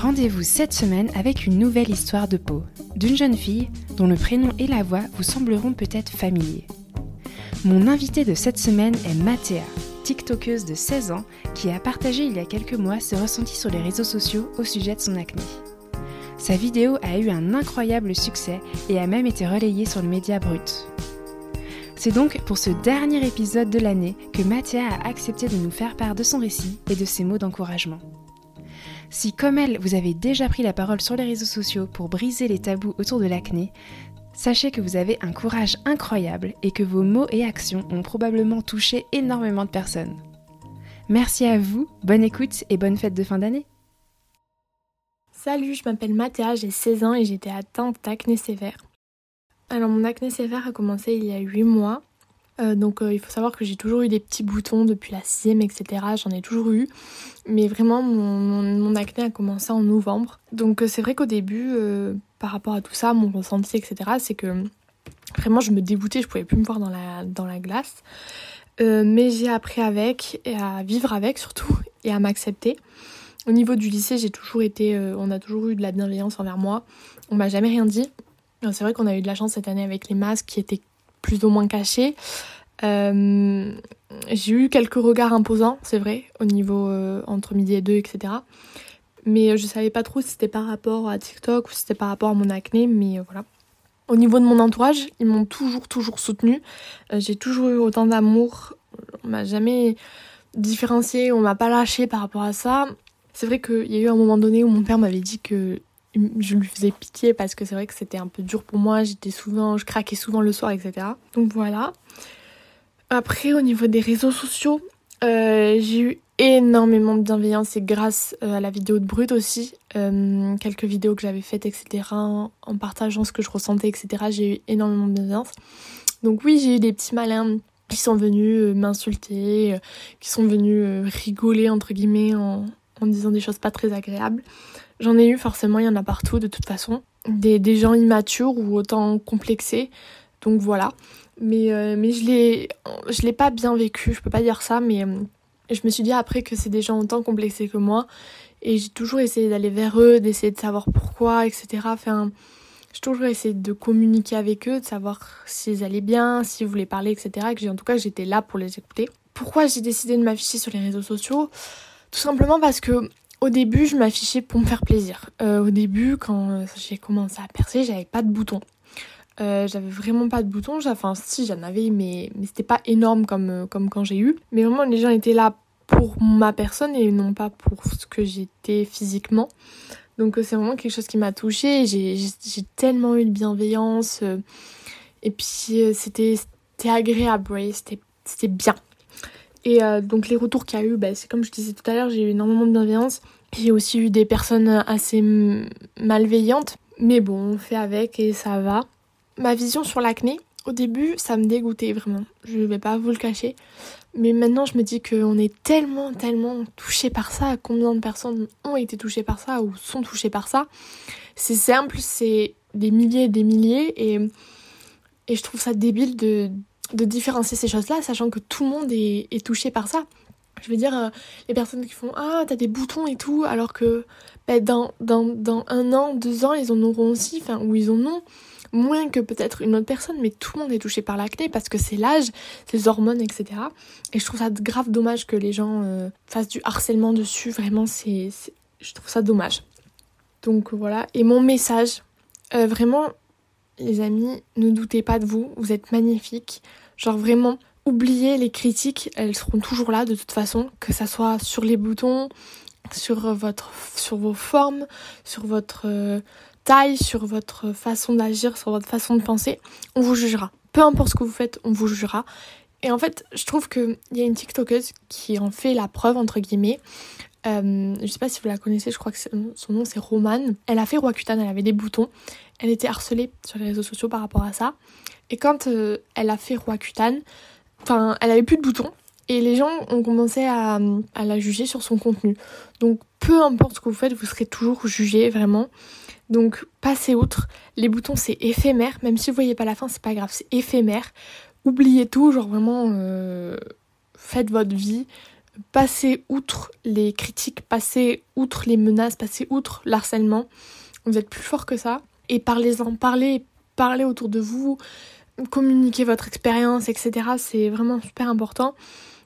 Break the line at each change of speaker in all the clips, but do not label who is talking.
Rendez-vous cette semaine avec une nouvelle histoire de peau, d'une jeune fille dont le prénom et la voix vous sembleront peut-être familiers. Mon invitée de cette semaine est Mathéa, TikTokeuse de 16 ans qui a partagé il y a quelques mois ses ressentis sur les réseaux sociaux au sujet de son acné. Sa vidéo a eu un incroyable succès et a même été relayée sur le média brut. C'est donc pour ce dernier épisode de l'année que Mathéa a accepté de nous faire part de son récit et de ses mots d'encouragement. Si comme elle, vous avez déjà pris la parole sur les réseaux sociaux pour briser les tabous autour de l'acné, sachez que vous avez un courage incroyable et que vos mots et actions ont probablement touché énormément de personnes. Merci à vous, bonne écoute et bonne fête de fin d'année.
Salut, je m'appelle Mathéa, j'ai 16 ans et j'étais atteinte d'acné sévère. Alors mon acné sévère a commencé il y a 8 mois. Euh, donc euh, il faut savoir que j'ai toujours eu des petits boutons depuis la sixième, etc. J'en ai toujours eu. Mais vraiment mon, acné a commencé en novembre. Donc euh, c'est vrai qu'au début, par rapport à tout ça, mon ressenti, etc., c'est que vraiment je me dégoûtais, je pouvais plus me voir dans la, dans la glace. mais j'ai appris avec, et à vivre avec surtout, et à m'accepter. Au niveau du lycée, j'ai toujours été, on a toujours eu de la bienveillance envers moi. On m'a jamais rien dit. C'est vrai qu'on a eu de la chance cette année avec les masques qui étaient plus ou moins cachés. Euh, j'ai eu quelques regards imposants, c'est vrai, au niveau euh, entre midi et deux, etc. Mais je savais pas trop si c'était par rapport à TikTok ou si c'était par rapport à mon acné, mais euh, voilà. Au niveau de mon entourage, ils m'ont toujours, toujours soutenu. j'ai toujours eu autant d'amour. On m'a jamais différencié, on m'a pas lâché par rapport à ça. C'est vrai qu'il y a eu un moment donné où mon père m'avait dit que je lui faisais pitié parce que c'est vrai que c'était un peu dur pour moi. J'étais souvent, je craquais souvent le soir, etc. Donc voilà. Après, au niveau des réseaux sociaux, euh, j'ai eu énormément de bienveillance et grâce euh, à la vidéo de Brut aussi, euh, quelques vidéos que j'avais faites, etc. En partageant ce que je ressentais, etc. J'ai eu énormément de bienveillance. Donc oui, j'ai eu des petits malins qui sont venus m'insulter, qui sont venus rigoler entre guillemets en, en disant des choses pas très agréables. J'en ai eu forcément, il y en a partout de toute façon. Des, des gens immatures ou autant complexés. Donc voilà. Mais, euh, mais je l'ai l'ai pas bien vécu, je peux pas dire ça, mais euh, je me suis dit après que c'est des gens autant complexés que moi. Et j'ai toujours essayé d'aller vers eux, d'essayer de savoir pourquoi, etc. Enfin, j'ai toujours essayé de communiquer avec eux, de savoir s'ils allaient bien, s'ils voulaient parler, etc. Et que en tout cas j'étais là pour les écouter. Pourquoi j'ai décidé de m'afficher sur les réseaux sociaux? Tout simplement parce que au début, je m'affichais pour me faire plaisir. Euh, au début, quand euh, j'ai commencé à percer, j'avais pas de boutons. Euh, j'avais vraiment pas de boutons. Enfin, si, j'en avais, mais, c'était pas énorme comme, comme quand j'ai eu. Mais vraiment, les gens étaient là pour ma personne et non pas pour ce que j'étais physiquement. Donc, c'est vraiment quelque chose qui m'a touchée. J'ai tellement eu de bienveillance. et puis, c'était agréable, ouais, c'était bien. Et euh, donc les retours qu'il y a eu, bah, c'est comme je disais tout à l'heure, j'ai eu énormément de bienveillance. J'ai aussi eu des personnes assez malveillantes. Mais bon, on fait avec et ça va. Ma vision sur l'acné, au début, ça me dégoûtait vraiment. Je vais pas vous le cacher. Mais maintenant, je me dis qu'on est tellement, tellement touché par ça. Combien de personnes ont été touchées par ça ou sont touchées par ça C'est simple, c'est des milliers et des milliers. Et, et je trouve ça débile de, de différencier ces choses-là, sachant que tout le monde est, touché par ça. Je veux dire, euh, les personnes qui font Ah, t'as des boutons et tout, alors que ben, dans, dans, un an, deux ans, ils en auront aussi, ou ils en ont moins que peut-être une autre personne, mais tout le monde est touché par l'acné parce que c'est l'âge, c'est les hormones, etc. Et je trouve ça grave dommage que les gens euh, fassent du harcèlement dessus, vraiment, c'est, je trouve ça dommage. Donc voilà, et mon message, euh, vraiment, les amis, ne doutez pas de vous, vous êtes magnifiques. Genre vraiment, oubliez les critiques, elles seront toujours là de toute façon, que ça soit sur les boutons, sur votre sur vos formes, sur votre euh, taille, sur votre façon d'agir, sur votre façon de penser, on vous jugera. Peu importe ce que vous faites, on vous jugera. Et en fait, je trouve qu'il y a une TikTokeuse qui en fait la preuve, entre guillemets. Euh, je sais pas si vous la connaissez, je crois que son nom c'est Romane. Elle a fait Roaccutane, elle avait des boutons. Elle était harcelée sur les réseaux sociaux par rapport à ça. Et quand euh, elle a fait Roaccutane, enfin, elle avait plus de boutons. Et les gens ont commencé à, à, la juger sur son contenu. Donc peu importe ce que vous faites, vous serez toujours jugé vraiment. Donc passez outre. Les boutons c'est éphémère, même si vous voyez pas la fin, c'est pas grave, c'est éphémère. Oubliez tout, genre vraiment euh, faites votre vie. Passez outre les critiques, passez outre les menaces, passez outre l'harcèlement. Vous êtes plus fort que ça. Et parlez-en, parlez, parlez autour de vous, communiquez votre expérience, etc. C'est vraiment super important.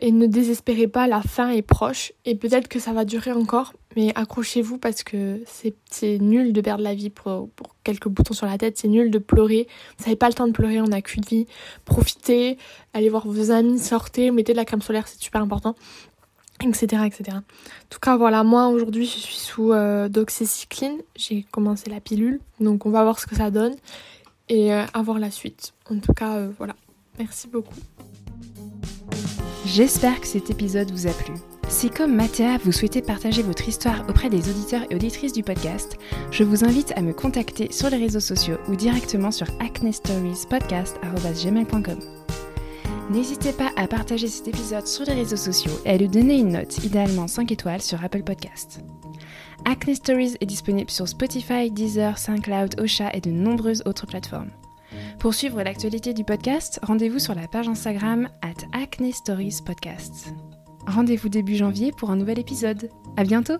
Et ne désespérez pas, la fin est proche. Et peut-être que ça va durer encore, mais accrochez-vous parce que c'est nul de perdre la vie pour, quelques boutons sur la tête. C'est nul de pleurer. Vous n'avez pas le temps de pleurer, on n'a qu'une vie. Profitez, allez voir vos amis, sortez, mettez de la crème solaire, c'est super important. Etc, etc. En tout cas, voilà, moi aujourd'hui je suis sous euh, doxycycline. J'ai commencé la pilule, donc on va voir ce que ça donne et euh, avoir la suite. En tout cas, euh, voilà. Merci beaucoup.
J'espère que cet épisode vous a plu. Si comme Mathéa, vous souhaitez partager votre histoire auprès des auditeurs et auditrices du podcast, je vous invite à me contacter sur les réseaux sociaux ou directement sur acnestoriespodcast.gmail.com. N'hésitez pas à partager cet épisode sur les réseaux sociaux et à lui donner une note, idéalement 5 étoiles sur Apple Podcast. Acne Stories est disponible sur Spotify, Deezer, SoundCloud, Ocha et de nombreuses autres plateformes. Pour suivre l'actualité du podcast, rendez-vous sur la page Instagram at Acne Stories Podcast. Rendez-vous début janvier pour un nouvel épisode. À bientôt!